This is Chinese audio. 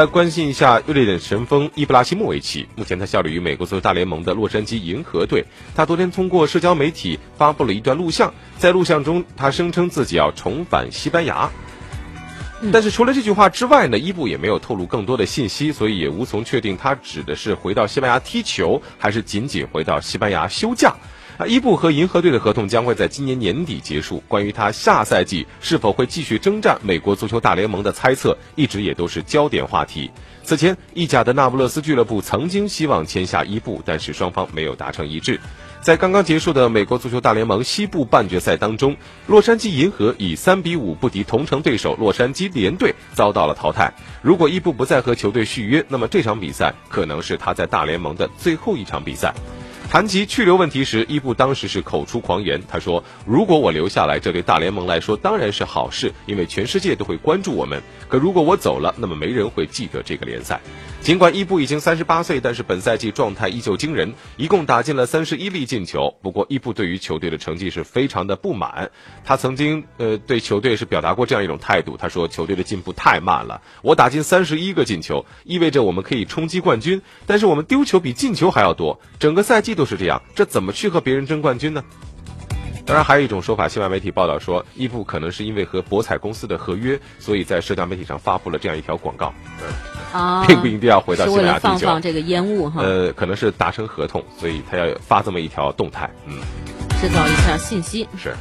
来关心一下瑞典神锋伊布拉希莫维奇。目前他效力于美国足球大联盟的洛杉矶银河队。他昨天通过社交媒体发布了一段录像，在录像中，他声称自己要重返西班牙。但是除了这句话之外呢，伊布也没有透露更多的信息，所以也无从确定他指的是回到西班牙踢球，还是仅仅回到西班牙休假。啊，伊布和银河队的合同将会在今年年底结束。关于他下赛季是否会继续征战美国足球大联盟的猜测，一直也都是焦点话题。此前，意甲的那不勒斯俱乐部曾经希望签下伊布，但是双方没有达成一致。在刚刚结束的美国足球大联盟西部半决赛当中，洛杉矶银河以三比五不敌同城对手洛杉矶联队，遭到了淘汰。如果伊布不再和球队续约，那么这场比赛可能是他在大联盟的最后一场比赛。谈及去留问题时，伊布当时是口出狂言。他说：“如果我留下来，这对大联盟来说当然是好事，因为全世界都会关注我们。可如果我走了，那么没人会记得这个联赛。”尽管伊布已经三十八岁，但是本赛季状态依旧惊人，一共打进了三十一粒进球。不过，伊布对于球队的成绩是非常的不满。他曾经呃对球队是表达过这样一种态度：他说，球队的进步太慢了。我打进三十一个进球，意味着我们可以冲击冠军，但是我们丢球比进球还要多，整个赛季都是这样，这怎么去和别人争冠军呢？当然，还有一种说法，新闻媒体报道说，伊布可能是因为和博彩公司的合约，所以在社交媒体上发布了这样一条广告。啊，并不一定要回到西班牙地球。放放这个烟雾哈。呃，可能是达成合同，所以他要发这么一条动态，嗯，制造一下信息。是。